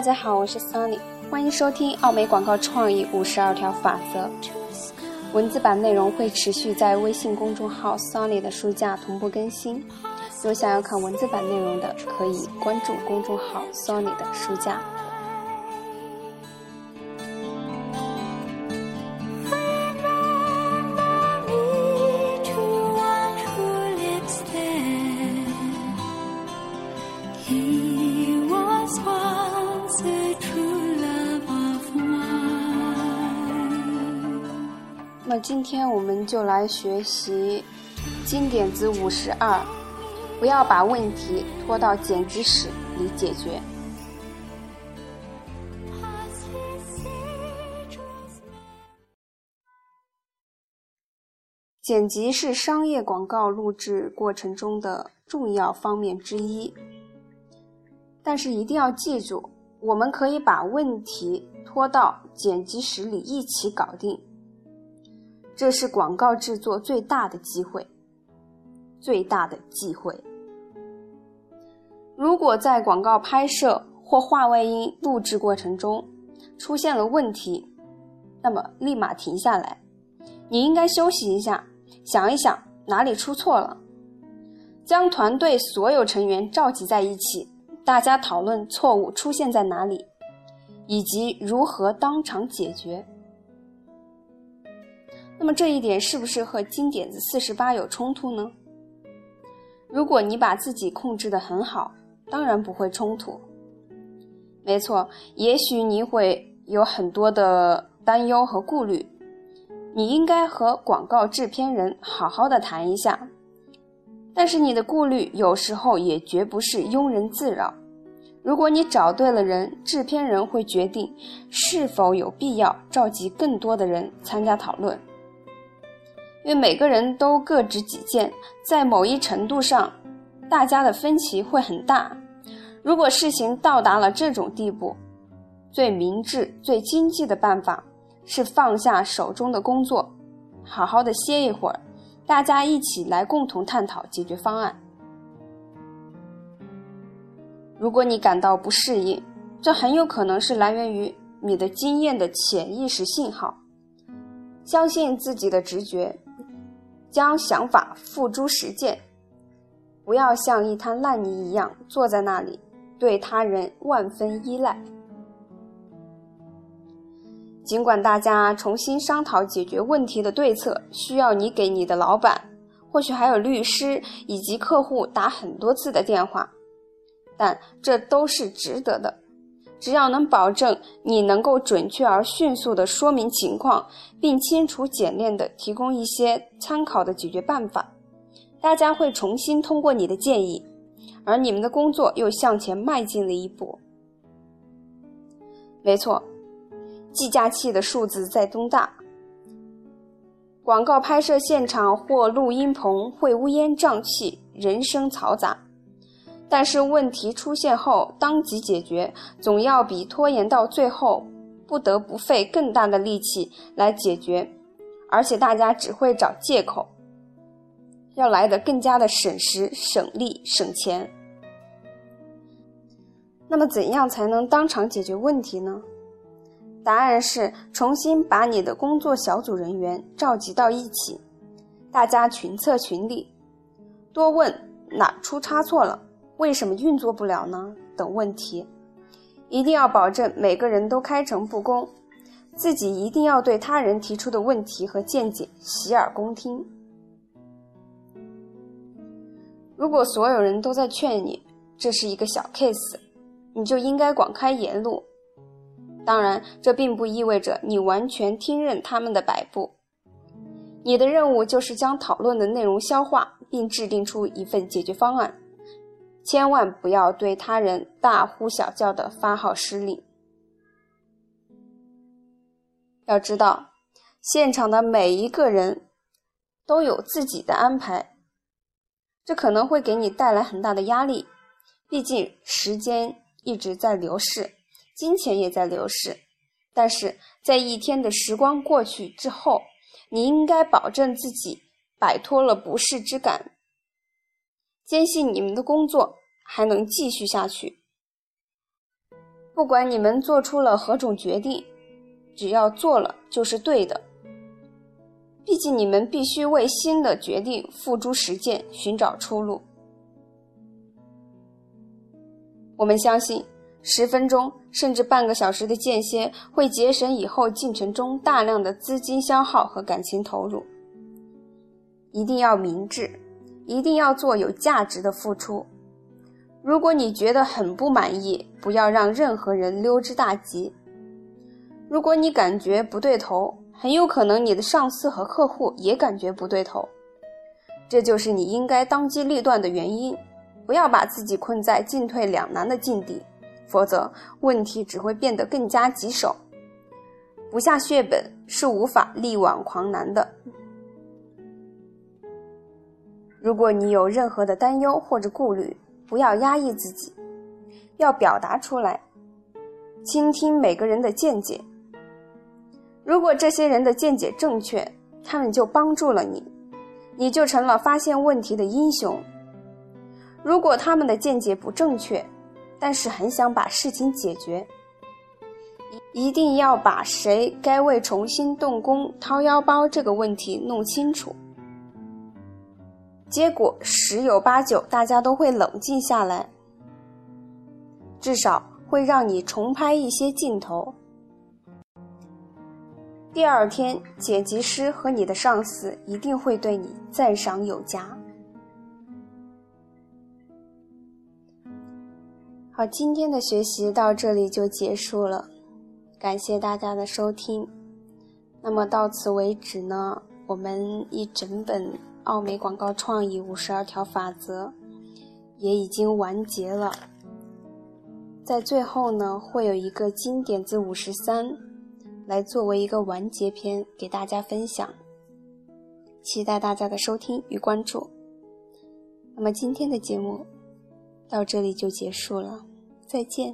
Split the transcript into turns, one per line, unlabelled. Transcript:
大家好，我是 Sunny，欢迎收听奥美广告创意五十二条法则。文字版内容会持续在微信公众号 Sunny 的书架同步更新。有想要看文字版内容的，可以关注公众号 Sunny 的书架。么今天我们就来学习经典子五十二，不要把问题拖到剪辑室里解决。剪辑是商业广告录制过程中的重要方面之一，但是一定要记住，我们可以把问题拖到剪辑室里一起搞定。这是广告制作最大的机会，最大的忌讳。如果在广告拍摄或话外音录制过程中出现了问题，那么立马停下来，你应该休息一下，想一想哪里出错了，将团队所有成员召集在一起，大家讨论错误出现在哪里，以及如何当场解决。那么这一点是不是和金点子四十八有冲突呢？如果你把自己控制得很好，当然不会冲突。没错，也许你会有很多的担忧和顾虑，你应该和广告制片人好好的谈一下。但是你的顾虑有时候也绝不是庸人自扰。如果你找对了人，制片人会决定是否有必要召集更多的人参加讨论。对每个人都各执己见，在某一程度上，大家的分歧会很大。如果事情到达了这种地步，最明智、最经济的办法是放下手中的工作，好好的歇一会儿，大家一起来共同探讨解决方案。如果你感到不适应，这很有可能是来源于你的经验的潜意识信号。相信自己的直觉。将想法付诸实践，不要像一滩烂泥一样坐在那里，对他人万分依赖。尽管大家重新商讨解决问题的对策需要你给你的老板，或许还有律师以及客户打很多次的电话，但这都是值得的。只要能保证你能够准确而迅速地说明情况，并清楚简练地提供一些参考的解决办法，大家会重新通过你的建议，而你们的工作又向前迈进了一步。没错，计价器的数字在增大，广告拍摄现场或录音棚会乌烟瘴气，人声嘈杂。但是问题出现后当即解决，总要比拖延到最后不得不费更大的力气来解决，而且大家只会找借口，要来的更加的省时、省力、省钱。那么怎样才能当场解决问题呢？答案是重新把你的工作小组人员召集到一起，大家群策群力，多问哪出差错了。为什么运作不了呢？等问题，一定要保证每个人都开诚布公，自己一定要对他人提出的问题和见解洗耳恭听。如果所有人都在劝你，这是一个小 case，你就应该广开言路。当然，这并不意味着你完全听任他们的摆布。你的任务就是将讨论的内容消化，并制定出一份解决方案。千万不要对他人大呼小叫的发号施令。要知道，现场的每一个人都有自己的安排，这可能会给你带来很大的压力。毕竟时间一直在流逝，金钱也在流逝。但是在一天的时光过去之后，你应该保证自己摆脱了不适之感。坚信你们的工作还能继续下去。不管你们做出了何种决定，只要做了就是对的。毕竟你们必须为新的决定付诸实践，寻找出路。我们相信，十分钟甚至半个小时的间歇会节省以后进程中大量的资金消耗和感情投入。一定要明智，一定要做有价值的付出。如果你觉得很不满意，不要让任何人溜之大吉。如果你感觉不对头，很有可能你的上司和客户也感觉不对头，这就是你应该当机立断的原因。不要把自己困在进退两难的境地，否则问题只会变得更加棘手。不下血本是无法力挽狂澜的。如果你有任何的担忧或者顾虑，不要压抑自己，要表达出来，倾听每个人的见解。如果这些人的见解正确，他们就帮助了你，你就成了发现问题的英雄。如果他们的见解不正确，但是很想把事情解决，一定要把谁该为重新动工掏腰包这个问题弄清楚。结果十有八九，大家都会冷静下来，至少会让你重拍一些镜头。第二天，剪辑师和你的上司一定会对你赞赏有加。好，今天的学习到这里就结束了，感谢大家的收听。那么到此为止呢，我们一整本《奥美广告创意五十二条法则》也已经完结了。在最后呢，会有一个经典字五十三。来作为一个完结篇给大家分享，期待大家的收听与关注。那么今天的节目到这里就结束了，再见。